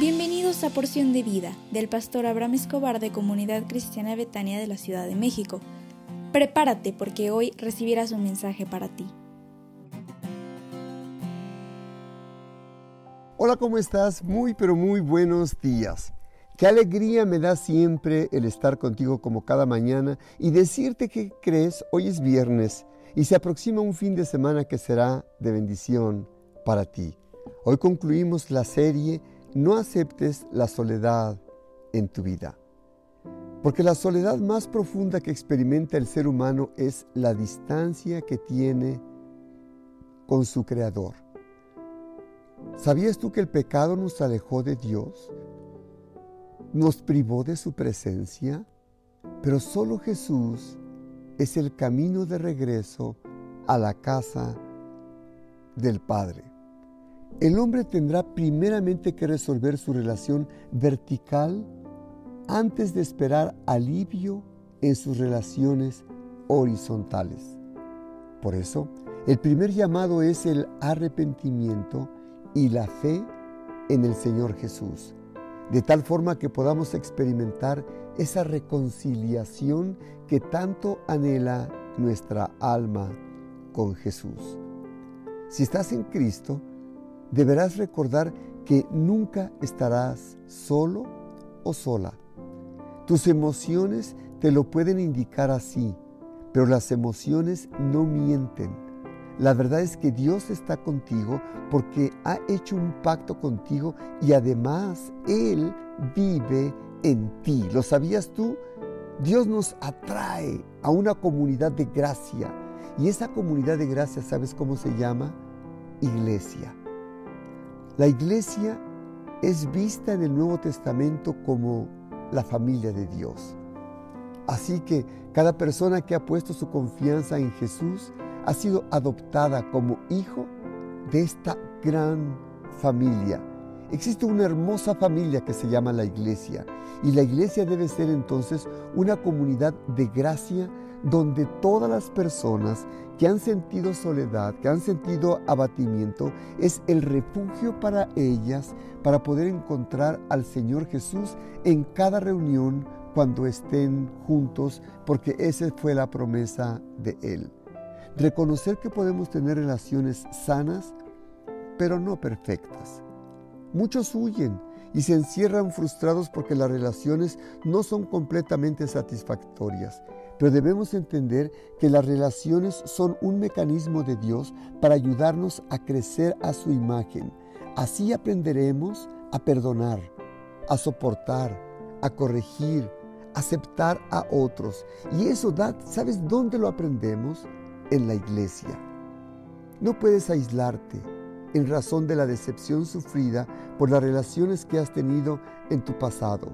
Bienvenidos a Porción de Vida del pastor Abraham Escobar de Comunidad Cristiana Betania de la Ciudad de México. Prepárate porque hoy recibirás un mensaje para ti. Hola, ¿cómo estás? Muy, pero muy buenos días. Qué alegría me da siempre el estar contigo como cada mañana y decirte que crees, hoy es viernes y se aproxima un fin de semana que será de bendición para ti. Hoy concluimos la serie No aceptes la soledad en tu vida. Porque la soledad más profunda que experimenta el ser humano es la distancia que tiene con su Creador. ¿Sabías tú que el pecado nos alejó de Dios? ¿Nos privó de su presencia? Pero solo Jesús es el camino de regreso a la casa del Padre. El hombre tendrá primeramente que resolver su relación vertical antes de esperar alivio en sus relaciones horizontales. Por eso, el primer llamado es el arrepentimiento y la fe en el Señor Jesús, de tal forma que podamos experimentar esa reconciliación que tanto anhela nuestra alma con Jesús. Si estás en Cristo, deberás recordar que nunca estarás solo o sola. Tus emociones te lo pueden indicar así, pero las emociones no mienten la verdad es que Dios está contigo porque ha hecho un pacto contigo y además Él vive en ti. ¿Lo sabías tú? Dios nos atrae a una comunidad de gracia. Y esa comunidad de gracia, ¿sabes cómo se llama? Iglesia. La iglesia es vista en el Nuevo Testamento como la familia de Dios. Así que cada persona que ha puesto su confianza en Jesús ha sido adoptada como hijo de esta gran familia. Existe una hermosa familia que se llama la iglesia y la iglesia debe ser entonces una comunidad de gracia donde todas las personas que han sentido soledad, que han sentido abatimiento, es el refugio para ellas para poder encontrar al Señor Jesús en cada reunión cuando estén juntos, porque esa fue la promesa de Él. Reconocer que podemos tener relaciones sanas, pero no perfectas. Muchos huyen y se encierran frustrados porque las relaciones no son completamente satisfactorias. Pero debemos entender que las relaciones son un mecanismo de Dios para ayudarnos a crecer a su imagen. Así aprenderemos a perdonar, a soportar, a corregir, aceptar a otros. Y eso, ¿sabes dónde lo aprendemos? en la iglesia. No puedes aislarte en razón de la decepción sufrida por las relaciones que has tenido en tu pasado.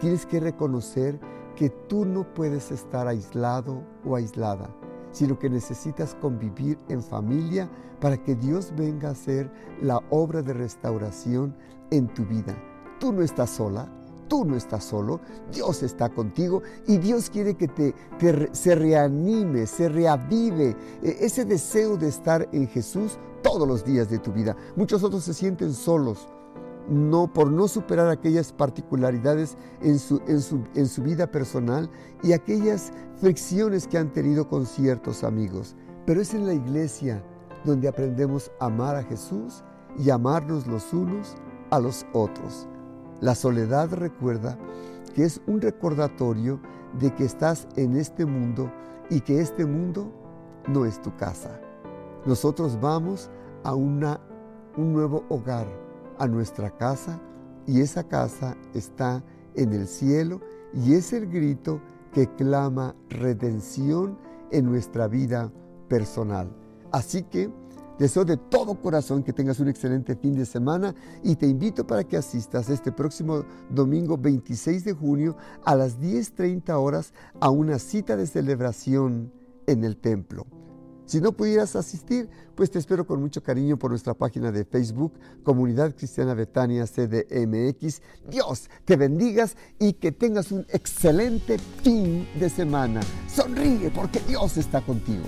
Tienes que reconocer que tú no puedes estar aislado o aislada, sino que necesitas convivir en familia para que Dios venga a hacer la obra de restauración en tu vida. Tú no estás sola, tú no estás solo, Dios está contigo y Dios quiere que te, se reanime, se reavive eh, ese deseo de estar en Jesús todos los días de tu vida. Muchos otros se sienten solos. No, por no superar aquellas particularidades en su, en, su, en su vida personal y aquellas fricciones que han tenido con ciertos amigos. Pero es en la iglesia donde aprendemos a amar a Jesús y amarnos los unos a los otros. La soledad recuerda que es un recordatorio de que estás en este mundo y que este mundo no es tu casa. Nosotros vamos a una, un nuevo hogar, a nuestra casa, y esa casa está en el cielo y es el grito que clama redención en nuestra vida personal. Así que Deseo de todo corazón que tengas un excelente fin de semana y te invito para que asistas este próximo domingo 26 de junio a las 10.30 horas a una cita de celebración en el templo. Si no pudieras asistir, pues te espero con mucho cariño por nuestra página de Facebook, Comunidad Cristiana Betania CDMX. Dios te bendigas y que tengas un excelente fin de semana. Sonríe porque Dios está contigo.